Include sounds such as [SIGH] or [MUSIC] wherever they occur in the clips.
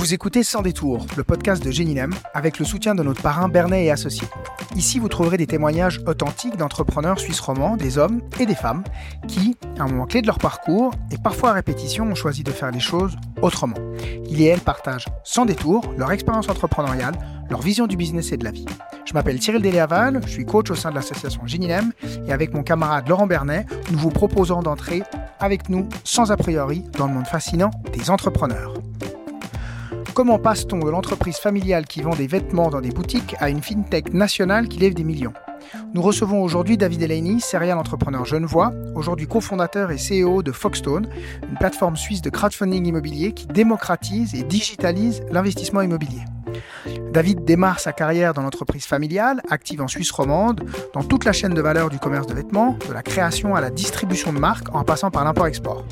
Vous écoutez Sans détour, le podcast de Géninem, avec le soutien de notre parrain Bernet et Associés. Ici, vous trouverez des témoignages authentiques d'entrepreneurs suisses romans, des hommes et des femmes, qui, à un moment clé de leur parcours, et parfois à répétition, ont choisi de faire les choses autrement. Ils et elles partagent sans détour leur expérience entrepreneuriale, leur vision du business et de la vie. Je m'appelle Cyril Deléaval, je suis coach au sein de l'association Géninem, et avec mon camarade Laurent Bernet, nous vous proposons d'entrer avec nous, sans a priori, dans le monde fascinant des entrepreneurs. Comment passe-t-on de l'entreprise familiale qui vend des vêtements dans des boutiques à une fintech nationale qui lève des millions? Nous recevons aujourd'hui David Elaney, serial entrepreneur genevois, aujourd'hui cofondateur et CEO de Foxstone, une plateforme suisse de crowdfunding immobilier qui démocratise et digitalise l'investissement immobilier. David démarre sa carrière dans l'entreprise familiale, active en Suisse romande, dans toute la chaîne de valeur du commerce de vêtements, de la création à la distribution de marques en passant par l'import-export.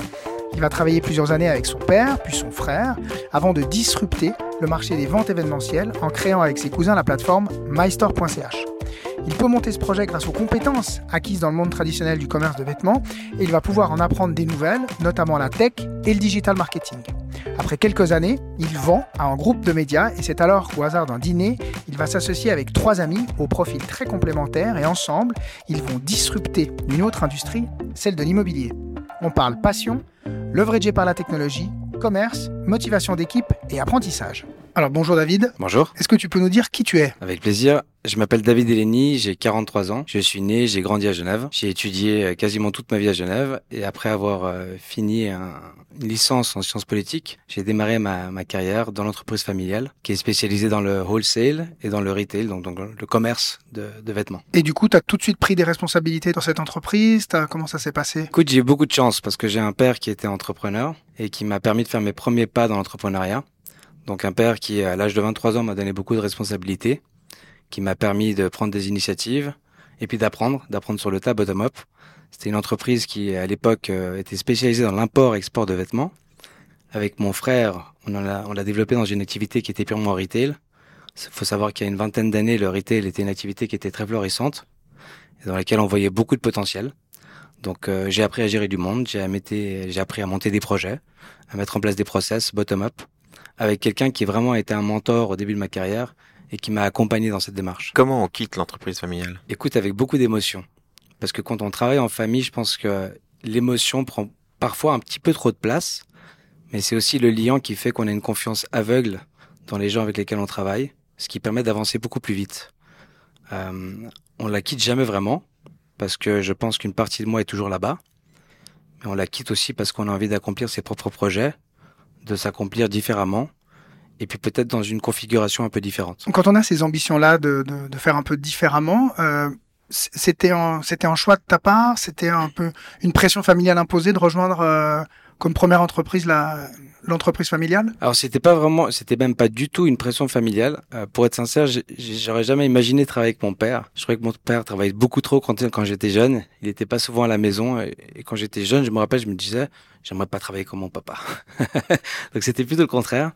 Il va travailler plusieurs années avec son père, puis son frère, avant de disrupter le marché des ventes événementielles en créant avec ses cousins la plateforme mystore.ch. Il peut monter ce projet grâce aux compétences acquises dans le monde traditionnel du commerce de vêtements et il va pouvoir en apprendre des nouvelles, notamment la tech et le digital marketing. Après quelques années, il vend à un groupe de médias et c'est alors qu'au hasard d'un dîner, il va s'associer avec trois amis au profil très complémentaire et ensemble, ils vont disrupter une autre industrie, celle de l'immobilier. On parle passion, leveragé par la technologie, commerce, motivation d'équipe et apprentissage. Alors bonjour David. Bonjour. Est-ce que tu peux nous dire qui tu es? Avec plaisir. Je m'appelle David Eleni, j'ai 43 ans. Je suis né, j'ai grandi à Genève. J'ai étudié euh, quasiment toute ma vie à Genève et après avoir euh, fini un, une licence en sciences politiques, j'ai démarré ma, ma, carrière dans l'entreprise familiale qui est spécialisée dans le wholesale et dans le retail, donc, donc le commerce de, de, vêtements. Et du coup, tu as tout de suite pris des responsabilités dans cette entreprise? As, Comment ça s'est passé? Écoute, j'ai eu beaucoup de chance parce que j'ai un père qui était entrepreneur et qui m'a permis de faire mes premiers pas dans l'entrepreneuriat. Donc un père qui, à l'âge de 23 ans, m'a donné beaucoup de responsabilités, qui m'a permis de prendre des initiatives et puis d'apprendre, d'apprendre sur le tas bottom-up. C'était une entreprise qui, à l'époque, était spécialisée dans l'import-export de vêtements. Avec mon frère, on l'a on l'a développé dans une activité qui était purement retail. Il faut savoir qu'il y a une vingtaine d'années, le retail était une activité qui était très florissante et dans laquelle on voyait beaucoup de potentiel. Donc euh, j'ai appris à gérer du monde, j'ai appris à monter des projets, à mettre en place des process bottom-up avec quelqu'un qui vraiment été un mentor au début de ma carrière et qui m'a accompagné dans cette démarche. Comment on quitte l'entreprise familiale? Écoute, avec beaucoup d'émotion. Parce que quand on travaille en famille, je pense que l'émotion prend parfois un petit peu trop de place, mais c'est aussi le lien qui fait qu'on a une confiance aveugle dans les gens avec lesquels on travaille, ce qui permet d'avancer beaucoup plus vite. Euh, on la quitte jamais vraiment, parce que je pense qu'une partie de moi est toujours là-bas, mais on la quitte aussi parce qu'on a envie d'accomplir ses propres projets, de s'accomplir différemment et puis peut-être dans une configuration un peu différente. Quand on a ces ambitions-là de, de, faire un peu différemment, euh, c'était un, c'était un choix de ta part, c'était un peu une pression familiale imposée de rejoindre euh, comme première entreprise la, l'entreprise familiale? Alors c'était pas vraiment, c'était même pas du tout une pression familiale. Euh, pour être sincère, j'aurais jamais imaginé travailler avec mon père. Je croyais que mon père travaillait beaucoup trop quand, j'étais jeune. Il était pas souvent à la maison et, quand j'étais jeune, je me rappelle, je me disais, j'aimerais pas travailler comme mon papa. [LAUGHS] Donc c'était plutôt le contraire.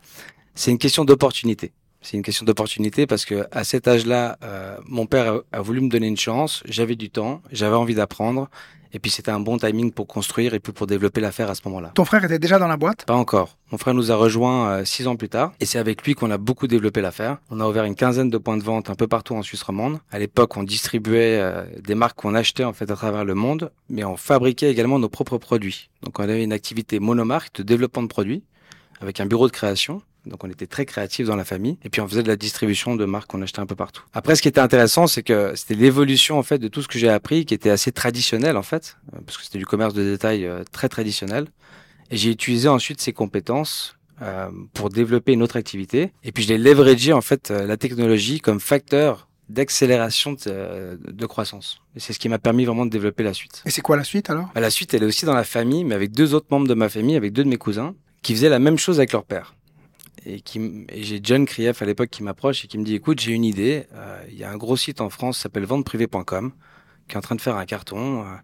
C'est une question d'opportunité. C'est une question d'opportunité parce que à cet âge-là, euh, mon père a, voulu me donner une chance. J'avais du temps, j'avais envie d'apprendre, et puis c'était un bon timing pour construire et puis pour développer l'affaire à ce moment-là. Ton frère était déjà dans la boîte? Pas encore. Mon frère nous a rejoint euh, six ans plus tard, et c'est avec lui qu'on a beaucoup développé l'affaire. On a ouvert une quinzaine de points de vente un peu partout en Suisse romande. À l'époque, on distribuait euh, des marques qu'on achetait en fait à travers le monde, mais on fabriquait également nos propres produits. Donc on avait une activité monomarque de développement de produits avec un bureau de création donc on était très créatifs dans la famille et puis on faisait de la distribution de marques qu'on achetait un peu partout. Après ce qui était intéressant c'est que c'était l'évolution en fait de tout ce que j'ai appris qui était assez traditionnel en fait parce que c'était du commerce de détail très traditionnel et j'ai utilisé ensuite ces compétences euh, pour développer une autre activité et puis je l'ai leveragé en fait la technologie comme facteur d'accélération de, de, croissance. Et c'est ce qui m'a permis vraiment de développer la suite. Et c'est quoi la suite alors? Bah, La suite, elle est aussi dans la famille, mais avec deux autres membres de ma famille, avec deux de mes cousins, qui faisaient la même chose avec leur père et qui et j'ai John Krief à l'époque qui m'approche et qui me dit écoute j'ai une idée euh, il y a un gros site en France s'appelle venteprivé.com qui est en train de faire un carton euh,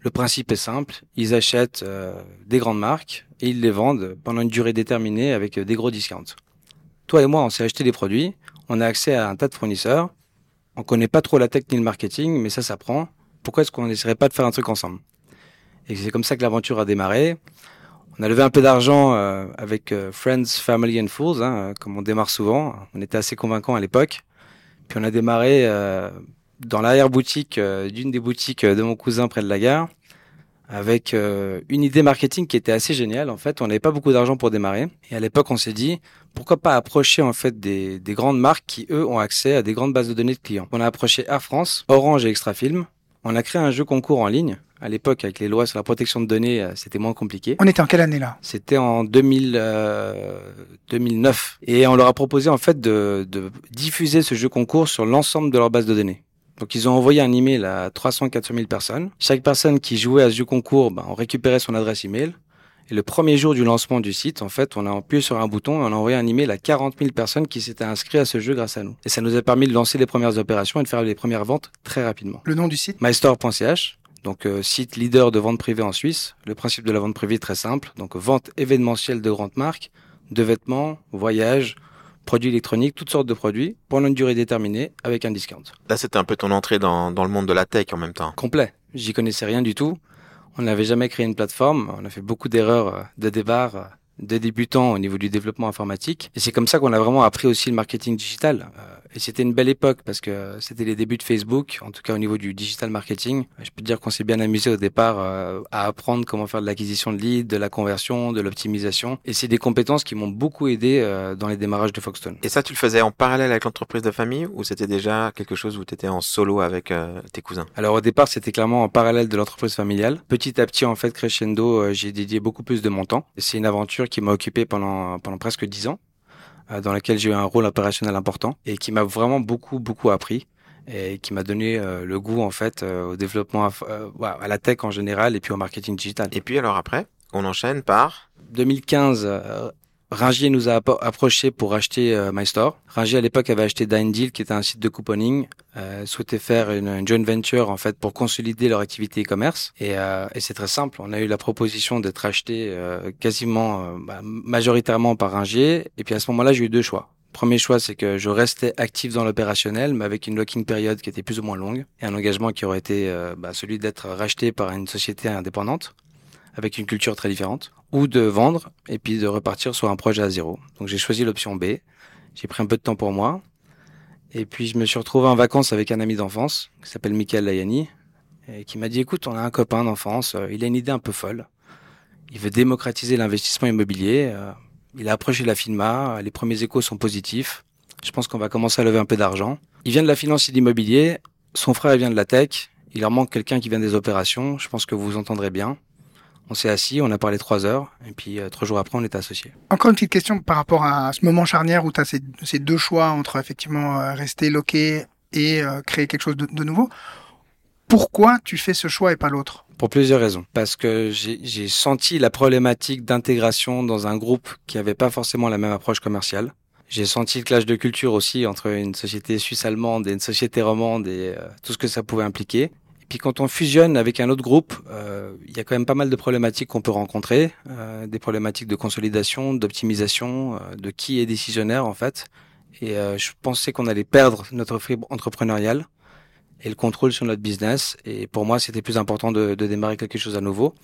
le principe est simple ils achètent euh, des grandes marques et ils les vendent pendant une durée déterminée avec des gros discounts. Toi et moi on s'est acheté des produits on a accès à un tas de fournisseurs on connaît pas trop la tech ni le marketing mais ça s'apprend pourquoi est-ce qu'on n'essaierait pas de faire un truc ensemble? Et c'est comme ça que l'aventure a démarré On a levé un peu d'argent euh, avec euh, Friends, Family and Fools, hein, comme on démarre souvent. On était assez convaincants à l'époque. Puis on a démarré euh, dans l'arrière-boutique d'une des boutiques de mon cousin près de la gare avec une idée marketing qui était assez géniale. En fait, on n'avait pas beaucoup d'argent pour démarrer. Et à l'époque, on s'est dit, pourquoi pas approcher en fait des, des, grandes marques qui, eux, ont accès à des grandes bases de données de clients. On a approché Air France, Orange et Extrafilm. On a créé un jeu concours en ligne à l'époque, avec les lois sur la protection de données, euh, c'était moins compliqué. On était en quelle année là? C'était en 2000, euh, 2009. Et on leur a proposé en fait de, de diffuser ce jeu concours sur l'ensemble de leur base de données. Donc ils ont envoyé un email à 300 400 000 personnes. Chaque personne qui jouait à ce jeu concours, ben, on récupérait son adresse email. Et le premier jour du lancement du site, en fait, on a appuyé sur un bouton et on a envoyé un email à 40 000 personnes qui s'étaient inscrites à ce jeu grâce à nous. Et ça nous a permis de lancer les premières opérations et de faire les premières ventes très rapidement. Le nom du site? Mystore.ch donc euh, site leader de vente privée en Suisse. Le principe de la vente privée est très simple. Donc vente événementielle de grandes marques, de vêtements, voyages, produits électroniques, toutes sortes de produits pendant une durée déterminée avec un discount. Là, c'était un peu ton entrée dans, dans le monde de la tech en même temps. Complet. J'y connaissais rien du tout. On n'avait jamais créé une plateforme. On a fait beaucoup d'erreurs euh, de départ euh, de débutants au niveau du développement informatique. Et c'est comme ça qu'on a vraiment appris aussi le marketing digital. Et c'était une belle époque parce que c'était les débuts de Facebook, en tout cas au niveau du digital marketing. Je peux te dire qu'on s'est bien amusé au départ euh, à apprendre comment faire de l'acquisition de leads, de la conversion, de l'optimisation. Et c'est des compétences qui m'ont beaucoup aidé euh, dans les démarrages de Foxton. Et ça, tu le faisais en parallèle avec l'entreprise de famille ou c'était déjà quelque chose où tu étais en solo avec euh, tes cousins? Alors au départ, c'était clairement en parallèle de l'entreprise familiale. Petit à petit, en fait, crescendo, j'ai dédié beaucoup plus de mon temps. C'est une aventure qui m'a occupé pendant, pendant presque dix ans. Euh, dans laquelle j'ai eu un rôle opérationnel important et qui m'a vraiment beaucoup beaucoup appris et qui m'a donné euh, le goût en fait euh, au développement à la tech en général et puis au marketing digital. Et puis alors après, on enchaîne par 2015 Ringier nous a approché pour acheter euh, MyStore. Ringier à l'époque avait acheté Deal, qui était un site de couponing, euh, souhaitait faire une, joint venture en fait pour consolider leur activité e-commerce. Et, euh, et c'est très simple. On a eu la proposition d'être acheté euh, quasiment bah, majoritairement par Ringier. Et puis à ce moment-là, j'ai eu deux choix. Premier choix, c'est que je restais actif dans l'opérationnel, mais avec une locking période qui était plus ou moins longue et un engagement qui aurait été bah, celui d'être racheté par une société indépendante avec une culture très différente, ou de vendre et puis de repartir sur un projet à zéro. Donc j'ai choisi l'option B. J'ai pris un peu de temps pour moi. Et puis je me suis retrouvé en vacances avec un ami d'enfance qui s'appelle Michael Layani et qui m'a dit écoute, on a un copain d'enfance, euh, il a une idée un peu folle. Il veut démocratiser l'investissement immobilier. Euh, il a approché la FINMA, les premiers échos sont positifs. Je pense qu'on va commencer à lever un peu d'argent. Il vient de la finance et de l'immobilier, son frère vient de la tech, il leur manque quelqu'un qui vient des opérations, je pense que vous vous entendrez bien. On s'est assis, on a parlé trois heures, et puis euh, trois jours après, on était associés. Encore une petite question par rapport à ce moment charnière où tu as ces, deux choix entre effectivement euh, rester loqué et euh, créer quelque chose de, nouveau. Pourquoi tu fais ce choix et pas l'autre? Pour plusieurs raisons. Parce que j'ai senti la problématique d'intégration dans un groupe qui avait pas forcément la même approche commerciale. J'ai senti le clash de culture aussi entre une société suisse-allemande et une société romande et tout ce que ça pouvait impliquer. Puis quand on fusionne avec un autre groupe, euh, il y a quand même pas mal de problématiques qu'on peut rencontrer, euh, des problématiques de consolidation, d'optimisation, euh, de qui est décisionnaire en fait. Et je pensais qu'on allait perdre notre fibre entrepreneuriale et le contrôle sur notre business. Et pour moi, c'était plus important de, de, démarrer quelque chose à nouveau.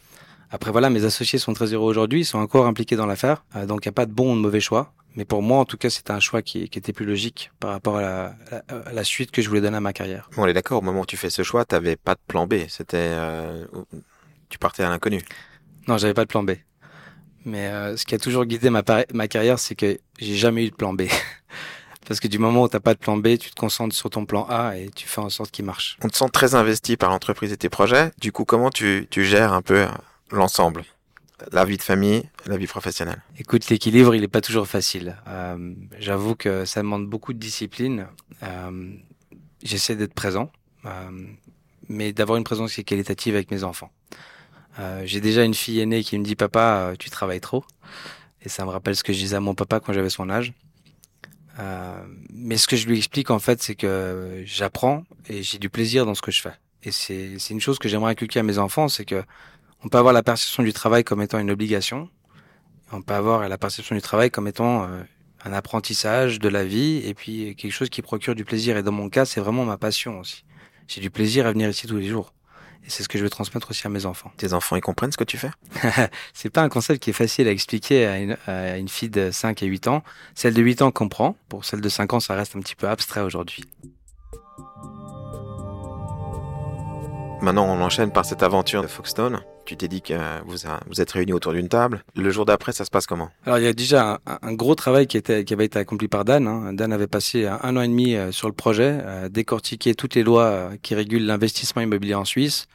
Après voilà, mes associés sont très heureux aujourd'hui, ils sont encore impliqués dans l'affaire, donc il n'y a pas de bon ou de mauvais choix. Mais pour moi, en tout cas, c'était un choix qui, qui, était plus logique par rapport à la, à la, suite que je voulais donner à ma carrière. Bon, on est d'accord, au moment où tu fais ce choix, tu n'avais pas de plan B. C'était, euh, tu partais à l'inconnu. Non, j'avais pas de plan B. Mais euh, ce qui a toujours guidé ma, ma carrière, c'est que j'ai jamais eu de plan B. [LAUGHS] Parce que du moment où t'as pas de plan B, tu te concentres sur ton plan A et tu fais en sorte qu'il marche. On te sent très investi par l'entreprise et tes projets. Du coup, comment tu, tu gères un peu l'ensemble la vie de famille, la vie professionnelle Écoute, l'équilibre, il n'est pas toujours facile. Euh, J'avoue que ça demande beaucoup de discipline. Euh, J'essaie d'être présent, euh, mais d'avoir une présence qui est qualitative avec mes enfants. J'ai déjà une fille aînée qui me dit Papa, tu travailles trop. Et ça me rappelle ce que je disais à mon papa quand j'avais son âge. Mais ce que je lui explique en fait, c'est que j'apprends et j'ai du plaisir dans ce que je fais. Et c'est une chose que j'aimerais inculquer à mes enfants, c'est que on peut avoir la perception du travail comme étant une obligation. On peut avoir la perception du travail comme étant euh, un apprentissage de la vie et puis quelque chose qui procure du plaisir. Et dans mon cas, c'est vraiment ma passion aussi. J'ai du plaisir à venir ici tous les jours. Et c'est ce que je veux transmettre aussi à mes enfants. Tes enfants, ils comprennent ce que tu fais? [LAUGHS] C'est pas un concept qui est facile à expliquer à une, à une fille de 5 et 8 ans. Celle de 8 ans comprend. Pour celle de 5 ans, ça reste un petit peu abstrait aujourd'hui. Maintenant, on enchaîne par cette aventure de Foxstone. Tu t'es dit que vous, vous êtes réunis autour d'une table. Le jour d'après, ça se passe comment? Alors il y a déjà un, gros travail qui, qui avait été accompli par Dan. hein. Dan avait passé un, un an et demi euh, sur le projet, euh, décortiquer toutes les lois euh, qui régulent l'investissement immobilier en Suisse,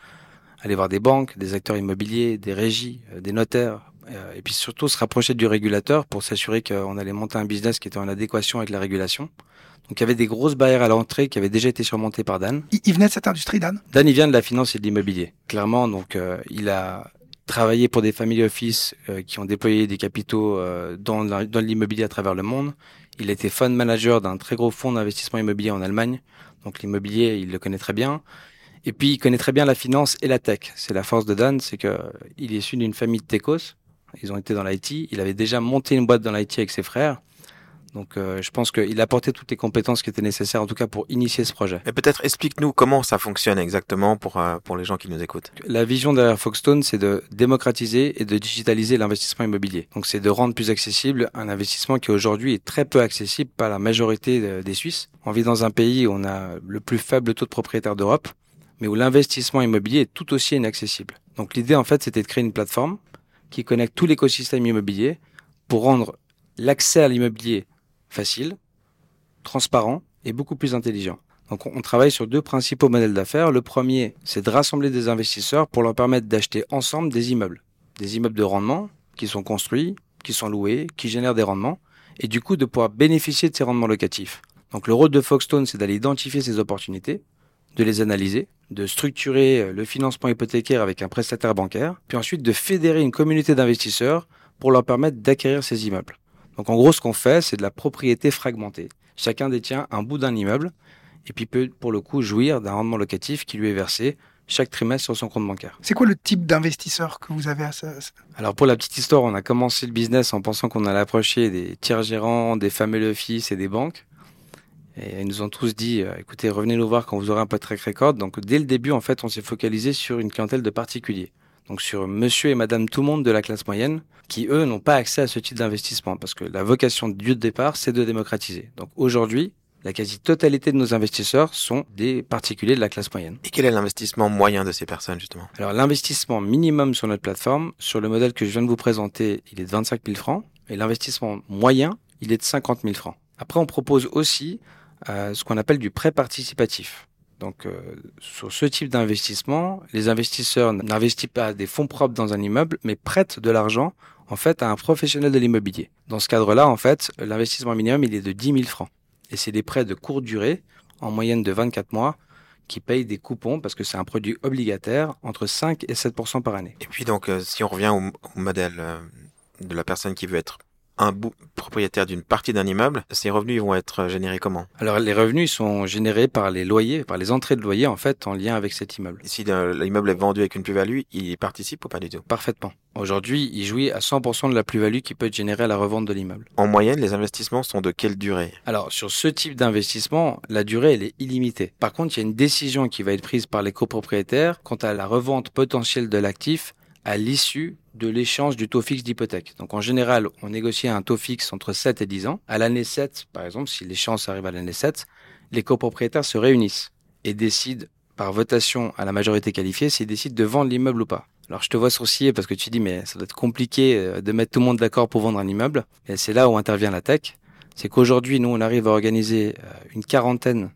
aller voir des banques, des acteurs immobiliers, des régies, des notaires, et puis surtout se rapprocher du régulateur pour s'assurer qu'on allait monter un business qui était en adéquation avec la régulation. Donc il y avait des grosses barrières à l'entrée qui avaient déjà été surmontées par Dan. Il, il venait de cette industrie, Dan? Dan, il vient de la finance et de l'immobilier. Clairement, donc, euh, il a travaillé pour des family office euh, qui ont déployé des capitaux euh, dans, la- dans l'immobilier à travers le monde. Il a été fund manager d'un très gros fonds d'investissement immobilier en Allemagne. Donc, l'immobilier, il le connaît très bien. Et puis, il connaît très bien la finance et la tech. C'est la force de Dan, c'est que il est issu d'une famille de techos. Ils ont été dans l'IT. Il avait déjà monté une boîte dans l'IT avec ses frères. Donc, euh, je pense qu'il a apporté toutes les compétences qui étaient nécessaires, en tout cas, pour initier ce projet. Et peut-être explique-nous comment ça fonctionne exactement pour, euh, pour les gens qui nous écoutent. La vision derrière Foxstone, c'est de démocratiser et de digitaliser l'investissement immobilier. Donc, c'est de rendre plus accessible un investissement qui aujourd'hui est très peu accessible par la majorité euh, des Suisses. On vit dans un pays où on a le plus faible taux de propriétaires d'Europe, mais où l'investissement immobilier est tout aussi inaccessible. Donc, l'idée, en fait, c'était de créer une plateforme qui connecte tout l'écosystème immobilier pour rendre l'accès à l'immobilier facile, transparent et beaucoup plus intelligent. Donc on travaille sur deux principaux modèles d'affaires. Le premier, c'est de rassembler des investisseurs pour leur permettre d'acheter ensemble des immeubles. Des immeubles de rendement qui sont construits, qui sont loués, qui génèrent des rendements, et du coup de pouvoir bénéficier de ces rendements locatifs. Donc le rôle de Foxstone, c'est d'aller identifier ces opportunités, de les analyser, de structurer euh, le financement hypothécaire avec un prestataire bancaire, puis ensuite de fédérer une communauté d'investisseurs pour leur permettre d'acquérir ces immeubles. Donc en gros, ce qu'on fait, c'est de la propriété fragmentée. Chacun détient un bout d'un immeuble et puis peut pour le coup jouir d'un rendement locatif qui lui est versé chaque trimestre sur son compte bancaire. C'est quoi le type d'investisseur que vous avez à ça Alors pour la petite histoire, on a commencé le business en pensant qu'on allait approcher des tiers gérants, des family office et des banques. Et ils nous ont tous dit, euh, écoutez, revenez nous voir quand vous aurez un peu de track record. Donc dès le début, en fait, on s'est focalisé sur une clientèle de particuliers. Donc sur monsieur et madame tout le monde de la classe moyenne, qui eux n'ont pas accès à ce type d'investissement, parce que la vocation du lieu de départ, c'est de démocratiser. Donc aujourd'hui, la quasi-totalité de nos investisseurs sont des particuliers de la classe moyenne. Et quel est l'investissement moyen de ces personnes, justement? Alors l'investissement minimum sur notre plateforme, sur le modèle que je viens de vous présenter, il est de 25 000 francs, et l'investissement moyen, il est de 50 000 francs. Après, on propose aussi euh, ce qu'on appelle du prêt participatif. Donc, euh, sur ce type d'investissement, les investisseurs n'investissent pas des fonds propres dans un immeuble, mais prêtent de l'argent en fait à un professionnel de l'immobilier. Dans ce cadre-là, en fait, l'investissement minimum, il est de 10 000 francs. Et c'est des prêts de courte durée, en moyenne de 24 mois, qui payent des coupons parce que c'est un produit obligataire entre 5 et 7% par année. Et puis donc, euh, si on revient au, modèle euh, de la personne qui veut être un bout propriétaire d'une partie d'un immeuble, ces revenus vont être euh, générés comment? Alors les revenus sont générés par les loyers, par les entrées de loyer en fait en lien avec cet immeuble. Et Si euh, l'immeuble est vendu avec une plus-value, il y participe ou pas du tout? Parfaitement. Aujourd'hui, il jouit à 100% de la plus-value qui peut être générée à la revente de l'immeuble. En moyenne, les investissements sont de quelle durée? Alors sur ce type d'investissement, la durée elle est illimitée. Par contre, il y a une décision qui va être prise par les copropriétaires quant à la revente potentielle de l'actif à l'issue de l'échange du taux fixe d'hypothèque. Donc en général, on négocie un taux fixe entre 7 et 10 ans. À l'année 7, par exemple, si l'échéance arrive à l'année 7, les copropriétaires se réunissent et décident par votation à la majorité qualifiée s'ils décident de vendre l'immeuble ou pas. Alors je te vois sourciller parce que tu dis mais ça doit être compliqué euh, de mettre tout le monde d'accord pour vendre un immeuble. Et c'est là où intervient la tech. C'est qu'aujourd'hui, nous, on arrive à organiser euh, une quarantaine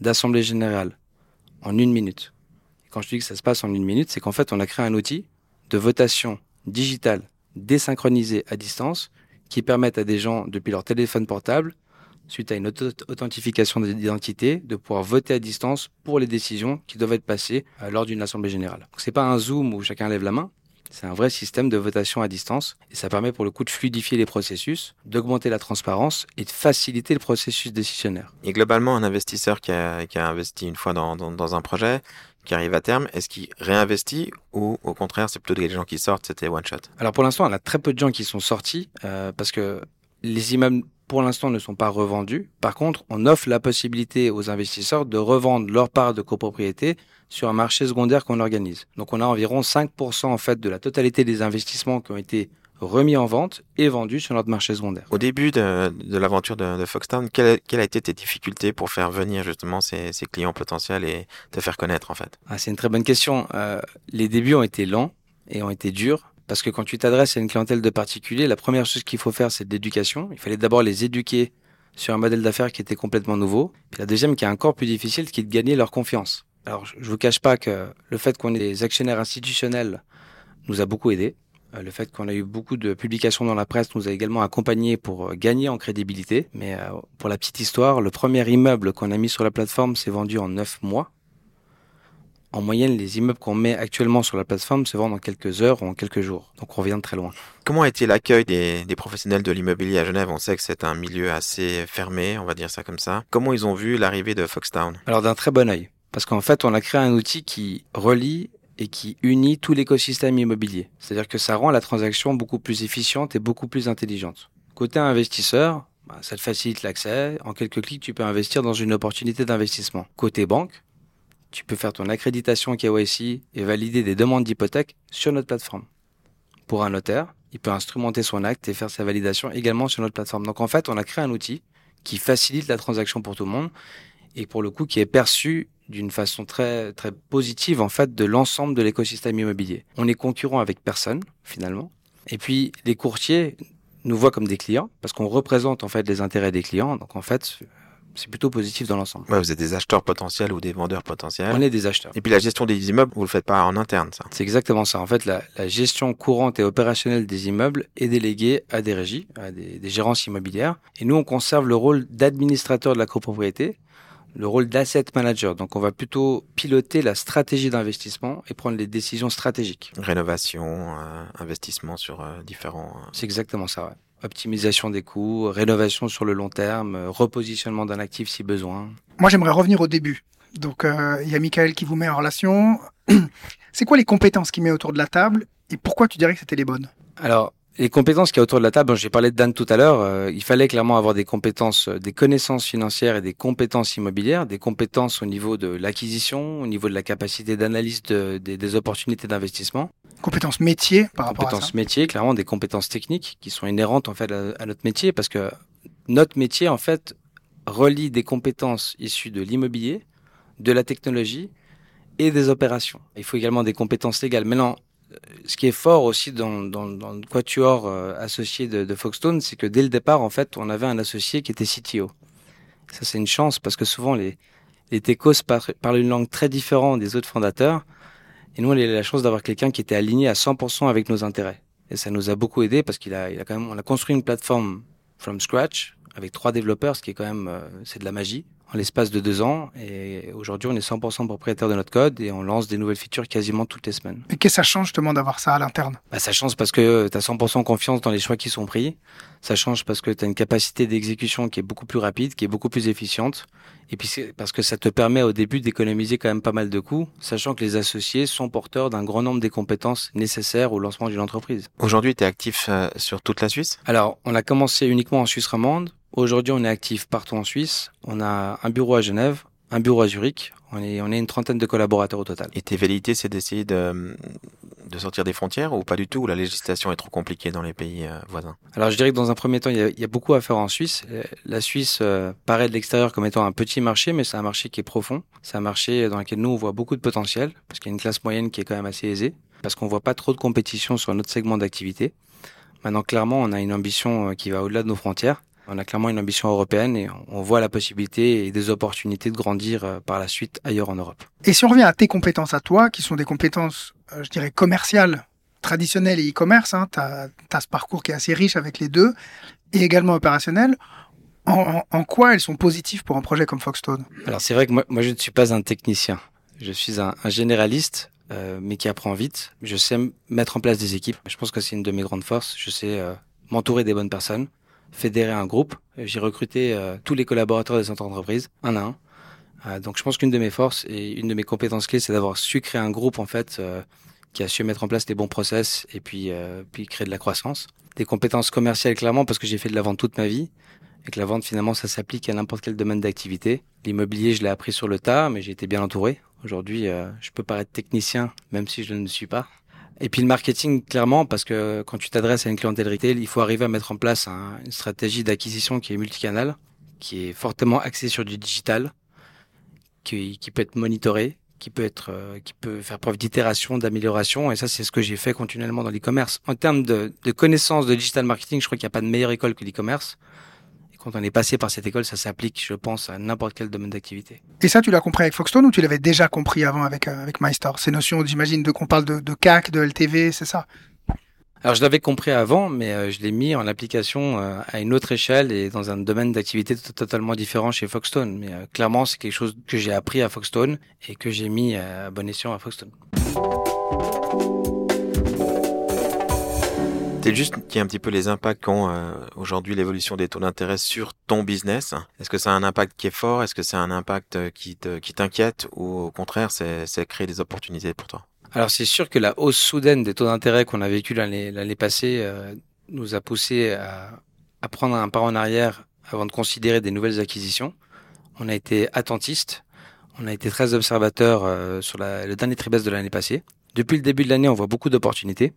d'assemblées générales en une minute. Quand je dis que ça se passe en une minute, c'est qu'en fait, on a créé un outil de votation digitale désynchronisée à distance qui permettent à des gens, depuis leur téléphone portable, suite à une authentification d'identité, de pouvoir voter à distance pour les décisions qui doivent être passées euh, lors d'une assemblée générale. Donc c'est pas un Zoom où chacun lève la main, c'est un vrai système de votation à distance et ça permet pour le coup de fluidifier les processus, d'augmenter la transparence et de faciliter le processus décisionnaire. Et globalement, un investisseur qui a, investi une fois dans un projet, qui arrive à terme, est-ce qu'il réinvestit ou au contraire, c'est plutôt des gens qui sortent, c'était one shot? Alors pour l'instant, on a très peu de gens qui sont sortis euh, parce que les immeubles pour l'instant ne sont pas revendus. Par contre, on offre la possibilité aux investisseurs de revendre leur part de copropriété sur un marché secondaire qu'on organise. Donc on a environ 5% en fait de la totalité des investissements qui ont été remis en vente et vendus sur notre marché secondaire. Au début de, de l'aventure de, de Foxtown, quelle, quelle, a été tes difficultés pour faire venir justement ces, ces clients potentiels et te faire connaître en fait? Ah, C'est une très bonne question. Euh, les débuts ont été lents et ont été durs. Parce que quand tu t'adresses à une clientèle de particuliers, la première chose qu'il faut faire, c'est de l'éducation. Il fallait d'abord les éduquer sur un modèle d'affaires qui était complètement nouveau. Puis la deuxième, qui est encore plus difficile, qui est de gagner leur confiance. Alors, je vous cache pas que le fait qu'on ait des actionnaires institutionnels nous a beaucoup aidé. Euh, le fait qu'on a eu beaucoup de publications dans la presse nous a également accompagnés pour euh, gagner en crédibilité. Mais euh, pour la petite histoire, le premier immeuble qu'on a mis sur la plateforme s'est vendu en neuf mois. En moyenne, les immeubles qu'on met actuellement sur la plateforme se vendent en quelques heures ou en quelques jours. Donc on revient de très loin. Comment a été l'accueil des, des, professionnels de l'immobilier à Genève? On sait que c'est un milieu assez fermé, on va dire ça comme ça. Comment ils ont vu l'arrivée de Foxtown? Alors d'un très bon œil. Parce qu'en fait, on a créé un outil qui relie et qui unit tout l'écosystème immobilier. C'est-à-dire que ça rend la transaction beaucoup plus efficiente et beaucoup plus intelligente. Côté investisseur, bah, ça te facilite l'accès. En quelques clics, tu peux investir dans une opportunité d'investissement. Côté banque, tu peux faire ton accréditation KYC et valider des demandes d'hypothèque sur notre plateforme. Pour un notaire, il peut instrumenter son acte et faire sa validation également sur notre plateforme. Donc en fait, on a créé un outil qui facilite la transaction pour tout le monde et pour le coup qui est perçu d'une façon très très positive en fait de l'ensemble de l'écosystème immobilier. On est concurrent avec personne finalement. Et puis les courtiers nous voient comme des clients parce qu'on représente en fait les intérêts des clients. Donc en fait, c'est plutôt positif dans l'ensemble. Ouais, vous êtes des acheteurs potentiels ou des vendeurs potentiels. On est des acheteurs. Et puis la gestion des immeubles, vous le faites pas en interne, ça. C'est exactement ça. En fait, la, la, gestion courante et opérationnelle des immeubles est déléguée à des régies, à des, des gérances immobilières. Et nous, on conserve le rôle d'administrateur de la copropriété le rôle d'asset manager. Donc, on va plutôt piloter la stratégie d'investissement et prendre les décisions stratégiques. Rénovation, euh, investissement sur euh, différents. Euh... C'est exactement ça. Ouais. Optimisation des coûts, rénovation sur le long terme, repositionnement d'un actif si besoin. Moi, j'aimerais revenir au début. Donc, euh, il y a Michael qui vous met en relation. [CLEARS THROAT] C'est quoi les compétences qu'il met autour de la table et pourquoi tu dirais que c'était les bonnes? Alors, les compétences qu'il y a autour de la table, j'ai parlé de Dan tout à l'heure, euh, il fallait clairement avoir des compétences, euh, des connaissances financières et des compétences immobilières, des compétences au niveau de l'acquisition, au niveau de la capacité d'analyse de, de, des opportunités d'investissement. Compétences métiers par rapport compétences à ça. métiers, clairement des compétences techniques qui sont inhérentes en fait à, à notre métier parce que notre métier en fait relie des compétences issues de l'immobilier, de la technologie et des opérations. Il faut également des compétences légales. Maintenant, ce qui est fort aussi dans, le quatuor euh, associé de, de c'est que dès le départ, en fait, on avait un associé qui était CTO. Ça, c'est une chance parce que souvent, les, les techos par, parlent une langue très différente des autres fondateurs. Et nous, on a eu la chance d'avoir quelqu'un qui était aligné à 100% avec nos intérêts. Et ça nous a beaucoup aidé parce qu'il a, a quand même, on a construit une plateforme from scratch avec trois développeurs, ce qui est quand même, euh, c'est de la magie en l'espace de deux ans. Et aujourd'hui, on est 100% propriétaire de notre code et on lance des nouvelles features quasiment toutes les semaines. Et qu'est-ce que ça change justement d'avoir ça à l'interne? Bah, Ça change parce que tu as 100% confiance dans les choix qui sont pris. Ça change parce que tu as une capacité d'exécution qui est beaucoup plus rapide, qui est beaucoup plus efficiente. Et puis parce que ça te permet au début d'économiser quand même pas mal de coûts, sachant que les associés sont porteurs d'un grand nombre des compétences nécessaires au lancement d'une entreprise. Aujourd'hui, tu es actif euh, sur toute la Suisse? Alors, on a commencé uniquement en Suisse romande. Aujourd'hui, on est actif partout en Suisse. On a un bureau à Genève, un bureau à Zurich. On est, on est une trentaine de collaborateurs au total. Et tes velléités, c'est d'essayer de, de sortir des frontières ou pas du tout, ou la législation est trop compliquée dans les pays euh, voisins? Alors je dirais que dans un premier temps, il y, a, il y a beaucoup à faire en Suisse. La Suisse euh, paraît de l'extérieur comme étant un petit marché, mais c'est un marché qui est profond. C'est un marché dans lequel nous, on voit beaucoup de potentiel, parce qu'il y a une classe moyenne qui est quand même assez aisée, parce qu'on voit pas trop de compétition sur notre segment d'activité. Maintenant, clairement, on a une ambition euh, qui va au-delà de nos frontières. On a clairement une ambition européenne et on voit la possibilité et des opportunités de grandir euh, par la suite ailleurs en Europe. Et si on revient à tes compétences à toi, qui sont des compétences, euh, je dirais, commerciales, traditionnelles et e-commerce, hein, tu as, as, ce parcours qui est assez riche avec les deux, et également opérationnel, en, en, en quoi elles sont positives pour un projet comme Foxstone Alors c'est vrai que moi, moi, je ne suis pas un technicien. Je suis un, un généraliste, euh, mais qui apprend vite. Je sais mettre en place des équipes. Je pense que c'est une de mes grandes forces. Je sais euh, m'entourer des bonnes personnes fédérer un groupe. J'ai recruté euh, tous les collaborateurs de cette entreprise, un à un. Euh, donc je pense qu'une de mes forces et une de mes compétences clés, c'est d'avoir su créer un groupe en fait euh, qui a su mettre en place des bons process et puis puis créer de la croissance. Des compétences commerciales clairement parce que j'ai fait de la vente toute ma vie et que la vente finalement ça s'applique à n'importe quel domaine d'activité. L'immobilier je l'ai appris sur le tas, mais j'ai été bien entouré Aujourd'hui, je peux paraître technicien, même si je ne le suis pas. Et puis le marketing, clairement, parce que quand tu t'adresses à une clientèle retail, il faut arriver à mettre en place une stratégie d'acquisition qui est multicanal, qui est fortement axée sur du digital, qui, qui peut être monitoré, qui peut être, euh, qui peut faire preuve d'itération, d'amélioration. Et ça, c'est ce que j'ai fait continuellement dans l'e-commerce. En termes de, de connaissances de digital marketing, je crois qu'il n'y a pas de meilleure école que l'e-commerce quand on est passé par cette école, ça s'applique, je pense, à n'importe quel domaine d'activité. Et ça, tu l'as compris avec Foxstone ou tu l'avais déjà compris avant avec, euh, avec MyStore? Ces notions, j'imagine, de qu'on parle de, de CAC, de LTV, c'est ça? Alors je l'avais compris avant, mais euh, je l'ai mis en application euh, à une autre échelle et dans un domaine d'activité totalement différent chez Foxstone. Mais clairement, c'est quelque chose que j'ai appris à Foxstone et que j'ai mis à bon escient à Foxstone. C'est juste qu'il y a un petit peu les impacts qu'ont euh, aujourd'hui l'évolution des taux d'intérêt sur ton business. Est-ce que ça a un impact qui est fort? Est-ce que c'est un impact euh, qui qui t'inquiète? Ou au contraire c'est créer des opportunités pour toi? Alors c'est sûr que la hausse soudaine des taux d'intérêt qu'on a vécu l'année passée euh, nous a poussé à, prendre un pas en arrière avant de considérer des nouvelles acquisitions. On a été attentiste, on a été très observateur sur le dernier trimestre de l'année passée. Depuis le début de l'année, on voit beaucoup d'opportunités.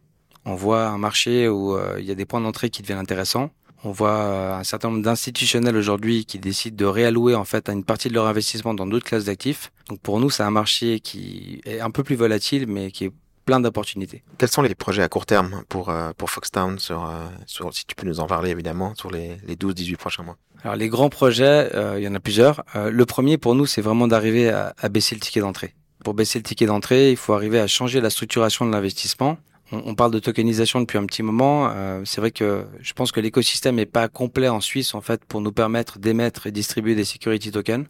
On voit un marché où euh, il y a des points d'entrée qui deviennent intéressants. On voit euh, un certain nombre d'institutionnels aujourd'hui qui décident de réallouer en fait une partie de leur investissement dans d'autres classes d'actifs. Donc pour nous, c'est un marché qui est un peu plus volatile, mais qui est plein d'opportunités. Quels sont les projets à court terme pour euh, pour Foxtown sur, sur si tu peux nous en parler évidemment sur les, les 12-18 prochains mois? Alors les grands projets, il y en a plusieurs. le premier pour nous, c'est vraiment d'arriver à, à baisser le ticket d'entrée. Pour baisser le ticket d'entrée, il faut arriver à changer la structuration de l'investissement on, parle de tokenisation depuis un petit moment. Euh, c'est vrai que je pense que l'écosystème n'est pas complet en Suisse en fait pour nous permettre d'émettre et distribuer des security tokens.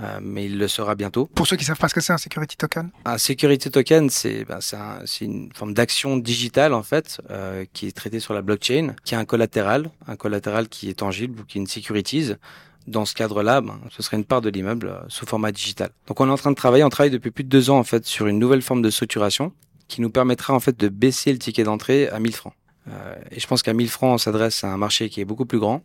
Euh, mais il le sera bientôt. Pour ceux qui savent pas ce que c'est un security token? Un security token, c'est ben, c'est une forme d'action digitale en fait euh, qui est traitée sur la blockchain, qui a un collatéral, un collatéral qui est tangible ou qui est une securitise. Dans ce cadre-là, ben, ce serait une part de l'immeuble sous format digital. Donc on est en train de travailler, on travaille depuis plus de deux ans en fait sur une nouvelle forme de structuration qui nous permettra en fait de baisser le ticket d'entrée à 1000 francs. Euh, et je pense qu'à 1000 francs, on s'adresse à un marché qui est beaucoup plus grand.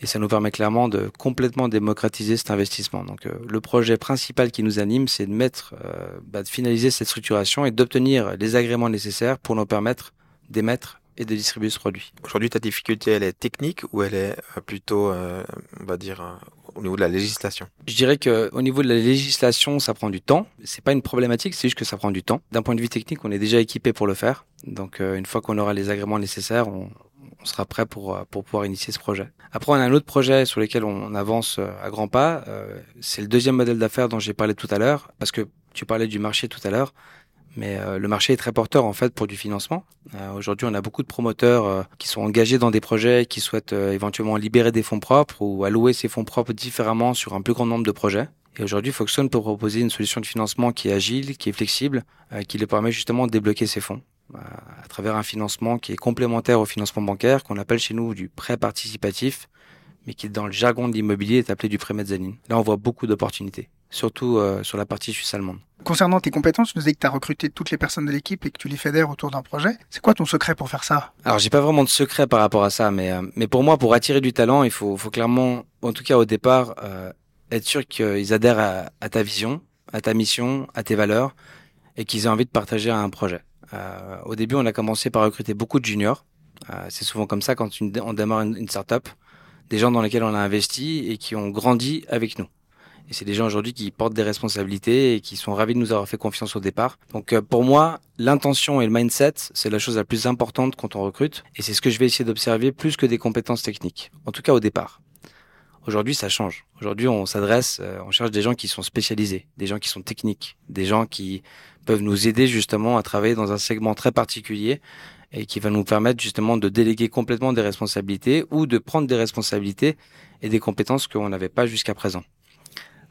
Et ça nous permet clairement de complètement démocratiser cet investissement. Donc euh, le projet principal qui nous anime, c'est de mettre, euh, bah, de finaliser cette structuration et d'obtenir les agréments nécessaires pour nous permettre d'émettre et de distribuer ce produit. Aujourd'hui, ta difficulté, elle est technique ou elle est plutôt, on va dire, au niveau de la législation Je dirais que au niveau de la législation, ça prend du temps. C'est pas une problématique, c'est juste que ça prend du temps. D'un point de vue technique, on est déjà équipé pour le faire. Donc, une fois qu'on aura les agréments nécessaires, on, sera prêt pour pour pouvoir initier ce projet. Après, on a un autre projet sur lequel on avance à grands pas. c'est le deuxième modèle d'affaires dont j'ai parlé tout à l'heure, parce que tu parlais du marché tout à l'heure. Mais euh, le marché est très porteur en fait pour du financement. Euh, aujourd'hui, on a beaucoup de promoteurs euh, qui sont engagés dans des projets, qui souhaitent éventuellement libérer des fonds propres ou allouer ces fonds propres différemment sur un plus grand nombre de projets. Et aujourd'hui, Foxconn peut proposer une solution de financement qui est agile, qui est flexible, qui leur permet justement de débloquer ces fonds à travers un financement qui est complémentaire au financement bancaire, qu'on appelle chez nous du prêt participatif, mais qui dans le jargon de l'immobilier est appelé du prêt mezzanine. Là, on voit beaucoup d'opportunités, surtout sur la partie suisse-allemande. Concernant tes compétences, tu nous dis que tu as recruté toutes les personnes de l'équipe et que tu les fédères autour d'un projet. C'est quoi ton secret pour faire ça? Alors, j'ai pas vraiment de secret par rapport à ça, mais, euh, mais pour moi, pour attirer du talent, il faut, faut clairement, en tout cas au départ, euh, être sûr qu'ils adhèrent à, à, ta vision, à ta mission, à tes valeurs et qu'ils aient envie de partager un projet. Euh, au début, on a commencé par recruter beaucoup de juniors. Euh, c'est souvent comme ça quand on démarre une, une startup, des gens dans lesquels on a investi et qui ont grandi avec nous. Et c'est des gens aujourd'hui qui portent des responsabilités et qui sont ravis de nous avoir fait confiance au départ. Donc euh, pour moi, l'intention et le mindset, c'est la chose la plus importante quand on recrute. Et c'est ce que je vais essayer d'observer plus que des compétences techniques. En tout cas au départ. Aujourd'hui, ça change. Aujourd'hui, on s'adresse, euh, on cherche des gens qui sont spécialisés, des gens qui sont techniques, des gens qui peuvent nous aider justement à travailler dans un segment très particulier et qui va nous permettre justement de déléguer complètement des responsabilités ou de prendre des responsabilités et des compétences qu'on n'avait pas jusqu'à présent.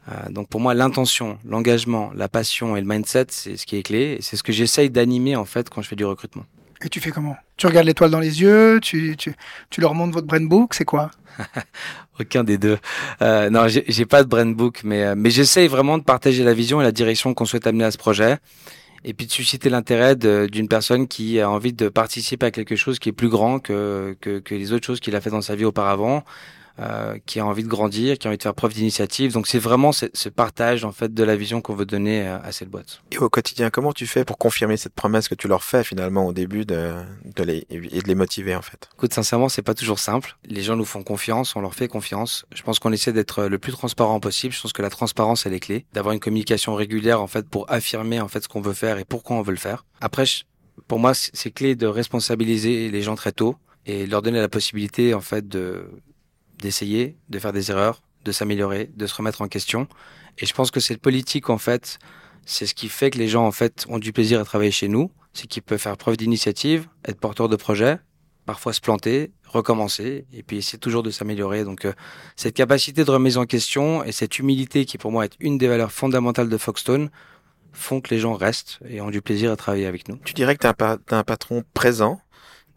Euh, donc pour moi, l'intention, l'engagement, la passion et le mindset, c'est ce qui est clé. Et c'est ce que j'essaye d'animer en fait quand je fais du recrutement. Et tu fais comment? Tu regardes l'étoile dans les yeux? Tu, tu, tu leur montres votre brain book C'est quoi? [LAUGHS] Aucun des deux. Euh, non, j'ai pas de brain book, mais euh, mais j'essaye vraiment de partager la vision et la direction qu'on souhaite amener à ce projet, et puis de susciter l'intérêt d'une personne qui a envie de participer à quelque chose qui est plus grand que que, que les autres choses qu'il a fait dans sa vie auparavant, euh, qui a envie de grandir, qui a envie de faire preuve d'initiative. Donc c'est vraiment ce, ce, partage en fait de la vision qu'on veut donner à, à, cette boîte. Et au quotidien, comment tu fais pour confirmer cette promesse que tu leur fais finalement au début de, de les, et de les motiver en fait? Écoute, sincèrement, c'est pas toujours simple. Les gens nous font confiance, on leur fait confiance. Je pense qu'on essaie d'être le plus transparent possible. Je pense que la transparence elle est clé, d'avoir une communication régulière en fait pour affirmer en fait ce qu'on veut faire et pourquoi on veut le faire. Après, pour moi, c'est clé de responsabiliser les gens très tôt et leur donner la possibilité en fait de d'essayer, de faire des erreurs, de s'améliorer, de se remettre en question. Et je pense que cette politique, en fait, c'est ce qui fait que les gens, en fait, ont du plaisir à travailler chez nous. C'est qu'ils peuvent faire preuve d'initiative, être porteurs de projets, parfois se planter, recommencer, et puis essayer toujours de s'améliorer. Donc, euh, cette capacité de remise en question et cette humilité qui, pour moi, est une des valeurs fondamentales de Foxstone, font que les gens restent et ont du plaisir à travailler avec nous. Tu dirais que tu un patron présent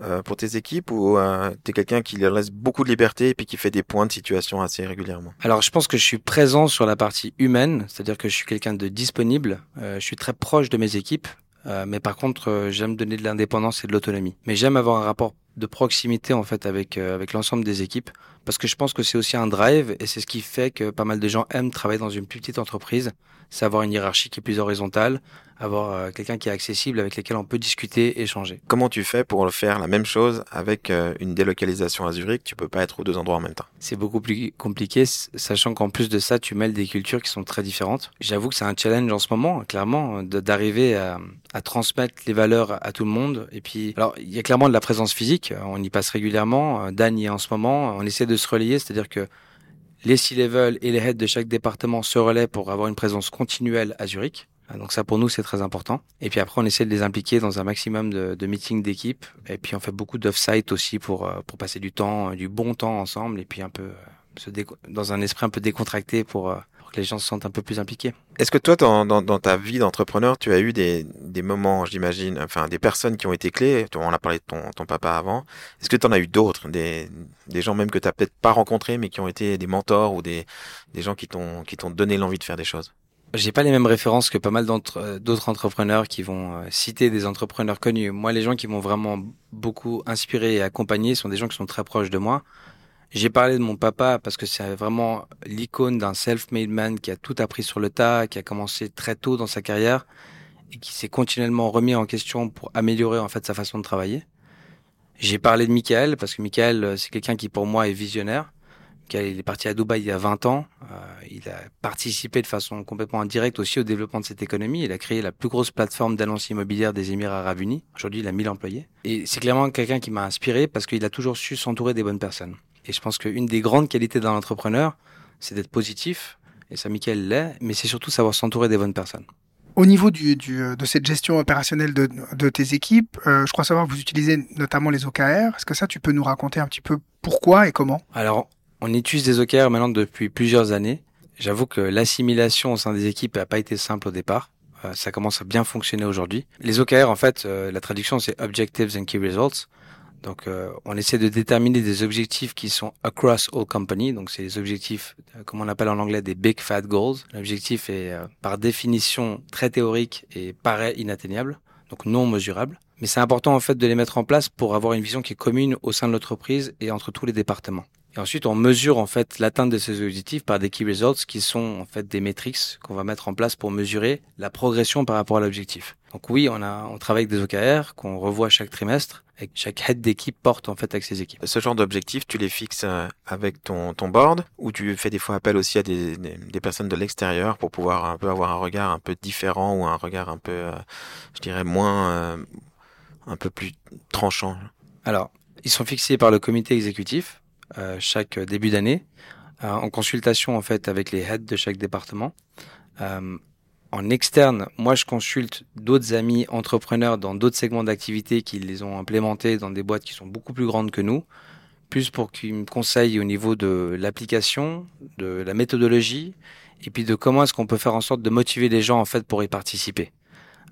euh, pour tes équipes ou euh, tu es quelqu'un qui leur laisse beaucoup de liberté et puis qui fait des points de situation assez régulièrement? Alors je pense que je suis présent sur la partie humaine, c'est-à-dire que je suis quelqu'un de disponible, euh, je suis très proche de mes équipes, euh, mais par contre j'aime donner de l'indépendance et de l'autonomie. Mais j'aime avoir un rapport de proximité en fait avec euh, avec l'ensemble des équipes parce que je pense que c'est aussi un drive et c'est ce qui fait que pas mal de gens aiment travailler dans une plus petite entreprise, c'est avoir une hiérarchie qui est plus horizontale, avoir euh, quelqu'un qui est accessible avec lequel on peut discuter, échanger. Comment tu fais pour faire la même chose avec euh, une délocalisation à Zurich? Tu peux pas être aux deux endroits en même temps. C'est beaucoup plus compliqué, sachant qu'en plus de ça, tu mêles des cultures qui sont très différentes. J'avoue que c'est un challenge en ce moment, clairement, d'arriver à, à transmettre les valeurs à tout le monde. Et puis, alors, il y a clairement de la présence physique. On y passe régulièrement. Dan y est en ce moment. On essaie de se relayer, c'est-à-dire que les C-level et les heads de chaque département se relaient pour avoir une présence continuelle à Zurich. Donc ça pour nous c'est très important. Et puis après on essaie de les impliquer dans un maximum de, meetings d'équipe. Et puis on fait beaucoup d'off-site aussi pour passer du temps, du bon temps ensemble. Et puis un peu dans un esprit un peu décontracté pour, les gens se sentent un peu plus impliqués. Est-ce que toi dans, dans, dans ta vie d'entrepreneur tu as eu des, des moments j'imagine, enfin des personnes qui ont été clés? On a parlé de ton, ton papa avant. Est-ce que tu en as eu d'autres, des, des gens même que tu n'as peut-être pas rencontrés mais qui ont été des mentors ou des, des gens qui t'ont donné l'envie de faire des choses? J'ai pas les mêmes références que pas mal d'autres entrepreneurs qui vont euh, citer des entrepreneurs connus. Moi, les gens qui m'ont vraiment beaucoup inspiré et accompagné sont des gens qui sont très proches de moi. J'ai parlé de mon papa parce que c'est vraiment l'icône d'un self-made man qui a tout appris sur le tas, qui a commencé très tôt dans sa carrière et qui s'est continuellement remis en question pour améliorer en fait sa façon de travailler. J'ai parlé de Michael parce que Michael, euh, c'est quelqu'un qui pour moi est visionnaire il est parti à Dubaï il y a 20 ans. Euh, il a participé de façon complètement indirecte aussi au développement de cette économie. Il a créé la plus grosse plateforme d'annonces immobilières des Émirats arabes unis. Aujourd'hui, il a 1000 employés. Et c'est clairement quelqu'un qui m'a inspiré parce qu'il a toujours su s'entourer des bonnes personnes. Et je pense qu'une des grandes qualités d'un entrepreneur, c'est d'être positif. Et ça, Michael l'est. Mais c'est surtout savoir s'entourer des bonnes personnes. Au niveau du, du, de cette gestion opérationnelle de, de tes équipes, euh, je crois savoir que vous utilisez notamment les OKR. Est-ce que ça, tu peux nous raconter un petit peu pourquoi et comment? Alors, on utilise des OKR maintenant depuis plusieurs années. J'avoue que l'assimilation au sein des équipes n'a pas été simple au départ. Euh, ça commence à bien fonctionner aujourd'hui. Les OKR, en fait, euh, la traduction c'est Objectives and Key Results. Donc, euh, on essaie de déterminer des objectifs qui sont across all company. Donc, c'est les objectifs, comme on appelle en anglais, des big fat goals. L'objectif est par définition très théorique et paraît inatteignable, donc non mesurable. Mais c'est important en fait de les mettre en place pour avoir une vision qui est commune au sein de l'entreprise et entre tous les départements. Et ensuite, on mesure en fait l'atteinte de ces objectifs par des key results qui sont en fait des métriques qu'on va mettre en place pour mesurer la progression par rapport à l'objectif. Donc oui, on a on travaille avec des OKR qu'on revoit chaque trimestre et que chaque head d'équipe porte en fait avec ses équipes. Ce genre d'objectifs, tu les fixes euh, avec ton ton board ou tu fais des fois appel aussi à des des, des personnes de l'extérieur pour pouvoir un peu avoir un regard un peu différent ou un regard un peu euh, je dirais moins euh, un peu plus tranchant? Alors, ils sont fixés par le comité exécutif chaque début d'année, euh, en consultation en fait avec les heads de chaque département. Euh, en externe, moi je consulte d'autres amis entrepreneurs dans d'autres segments d'activité qui les ont implémentés dans des boîtes qui sont beaucoup plus grandes que nous, plus pour qu'ils me conseillent au niveau de l'application, de la méthodologie, et puis de comment est-ce qu'on peut faire en sorte de motiver les gens en fait pour y participer.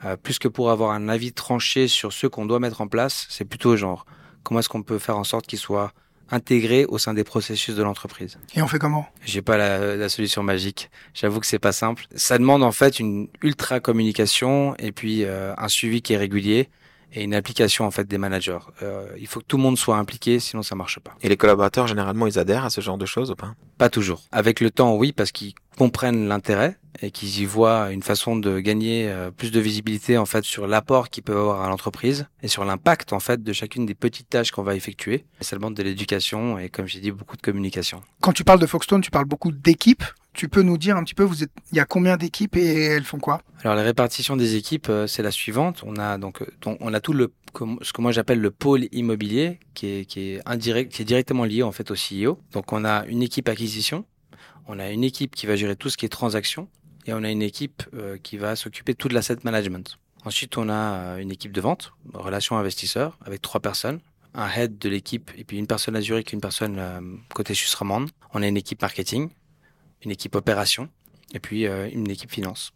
Euh, plus que pour avoir un avis tranché sur ce qu'on doit mettre en place, c'est plutôt genre comment est-ce qu'on peut faire en sorte qu'ils soient intégré au sein des processus de l'entreprise. Et on fait comment? J'ai pas la, la, solution magique. J'avoue que c'est pas simple. Ça demande en fait une ultra communication et puis euh, un suivi qui est régulier et une application en fait des managers. Euh, il faut que tout le monde soit impliqué, sinon ça marche pas. Et les collaborateurs généralement ils adhèrent à ce genre de choses ou pas? Pas toujours. Avec le temps, oui, parce qu'ils comprennent l'intérêt et qu'ils y voient une façon de gagner euh, plus de visibilité en fait sur l'apport qu'ils peuvent avoir à l'entreprise et sur l'impact en fait de chacune des petites tâches qu'on va effectuer. C'est le de l'éducation et comme j'ai dit beaucoup de communication. Quand tu parles de Foxstone, tu parles beaucoup d'équipes. Tu peux nous dire un petit peu, vous êtes, il y a combien d'équipes et elles font quoi? Alors la répartition des équipes, euh, c'est la suivante. On a donc, euh, on a tout le, ce que moi j'appelle le pôle immobilier, qui est, qui est indirect, qui est directement lié en fait au CEO. Donc on a une équipe acquisition, on a une équipe qui va gérer tout ce qui est transaction, et on a une équipe euh, qui va s'occuper de tout de l'asset management. Ensuite, on a une équipe de vente, relation investisseur, avec trois personnes, un head de l'équipe et puis une personne à Zurich, une personne côté Suisse romande. On a une équipe marketing, une équipe opération et puis euh, une équipe finance.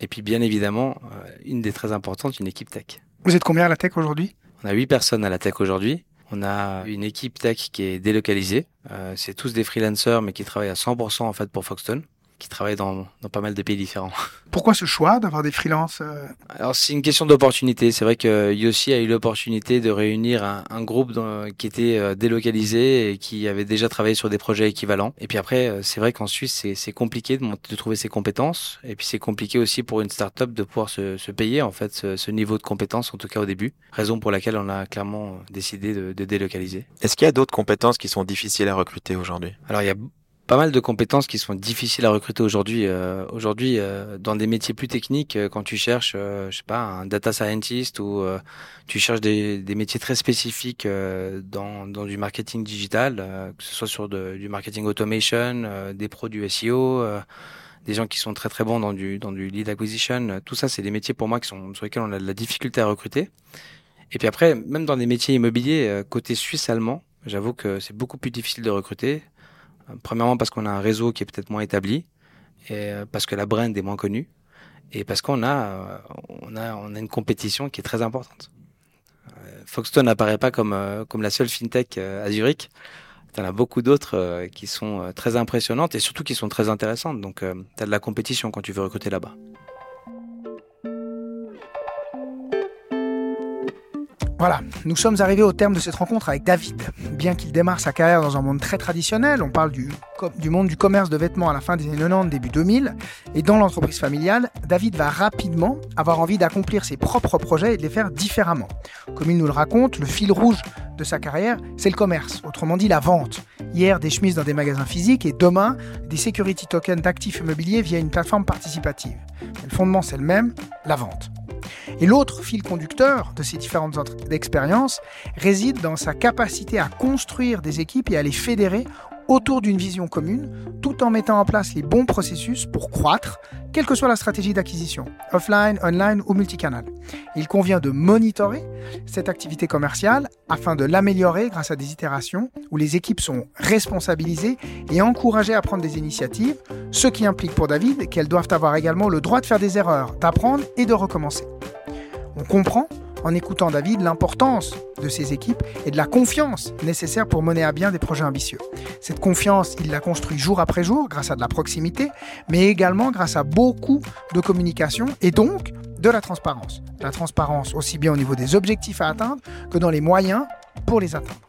Et puis bien évidemment, euh, une des très importantes, une équipe tech. Vous êtes combien à la tech aujourd'hui? On a huit personnes à la tech aujourd'hui. On a une équipe tech qui est délocalisée. Euh, c'est tous des freelancers mais qui travaillent à 100% en fait pour Foxton qui travaillent dans, dans, pas mal de pays différents. [LAUGHS] Pourquoi ce choix d'avoir des freelances euh? Alors c'est une question d'opportunité. C'est vrai que Yossi a eu l'opportunité de réunir un, un groupe dans, qui était euh, délocalisé et qui avait déjà travaillé sur des projets équivalents. Et puis après, euh, c'est vrai qu'en Suisse, c'est compliqué de, de, trouver ses compétences. Et puis c'est compliqué aussi pour une start-up de pouvoir se, se payer en fait ce, ce, niveau de compétences, en tout cas au début. Raison pour laquelle on a clairement décidé de, de délocaliser. Est-ce qu'il y a d'autres compétences qui sont difficiles à recruter aujourd'hui? Alors il y a pas mal de compétences qui sont difficiles à recruter aujourd'hui. Euh, aujourd'hui, euh, dans des métiers plus techniques, euh, quand tu cherches, je sais pas, un data scientist ou tu cherches des, des, métiers très spécifiques dans, dans du marketing digital, que ce soit sur de, du marketing automation, des produits SEO, des gens qui sont très très bons dans du dans du lead acquisition. Tout ça, c'est des métiers pour moi qui sont sur lesquels on a de la difficulté à recruter. Et puis après, même dans des métiers immobiliers côté suisse allemand, j'avoue que c'est beaucoup plus difficile de recruter. Premièrement parce qu'on a un réseau qui est peut-être moins établi, et euh, parce que la brand est moins connue, et parce qu'on a, euh, on a, on a une compétition qui est très importante. Euh, Foxton n'apparaît pas comme, comme la seule fintech à Zurich. Y en a beaucoup d'autres qui sont très impressionnantes et surtout qui sont très intéressantes. Donc, tu as de la compétition quand tu veux recruter là-bas. Voilà, nous sommes arrivés au terme de cette rencontre avec David. Bien qu'il démarre sa carrière dans un monde très traditionnel, on parle du, monde du commerce de vêtements à la fin des années 90, début 2000, et dans l'entreprise familiale, David va rapidement avoir envie d'accomplir ses propres projets et de les faire différemment. Comme il nous le raconte, le fil rouge de sa carrière, c'est le commerce, autrement dit la vente. Hier, des chemises dans des magasins physiques et demain, des security tokens d'actifs immobiliers via une plateforme participative. le fondement, c'est le même, la vente. Et l'autre fil conducteur de ces différentes expériences réside dans sa capacité à construire des équipes et à les fédérer autour d'une vision commune, tout en mettant en place les bons processus pour croître, quelle que soit la stratégie d'acquisition, offline, online ou multicanal. Il convient de monitorer cette activité commerciale afin de l'améliorer grâce à des itérations où les équipes sont responsabilisées et encouragées à prendre des initiatives, ce qui implique pour David qu'elles doivent avoir également le droit de faire des erreurs, d'apprendre et de recommencer. On comprend, en écoutant David, l'importance de ces équipes et de la confiance nécessaire pour mener à bien des projets ambitieux. Cette confiance, il la construit jour après jour grâce à de la proximité, mais également grâce à beaucoup de communication et donc de la transparence. La transparence aussi bien au niveau des objectifs à atteindre que dans les moyens pour les atteindre.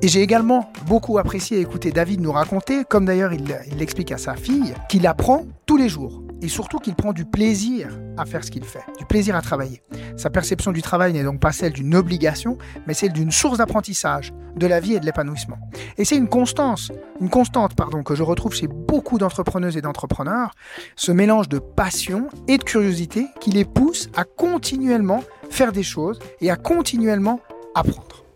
Et j'ai également beaucoup apprécié écouter David nous raconter, comme d'ailleurs il l'explique à sa fille, qu'il apprend tous les jours et surtout qu'il prend du plaisir à faire ce qu'il fait, du plaisir à travailler. Sa perception du travail n'est donc pas celle d'une obligation, mais celle d'une source d'apprentissage, de la vie et de l'épanouissement. Et c'est une constance, une constante pardon, que je retrouve chez beaucoup d'entrepreneuses et d'entrepreneurs, ce mélange de passion et de curiosité qui les pousse à continuellement faire des choses et à continuellement apprendre.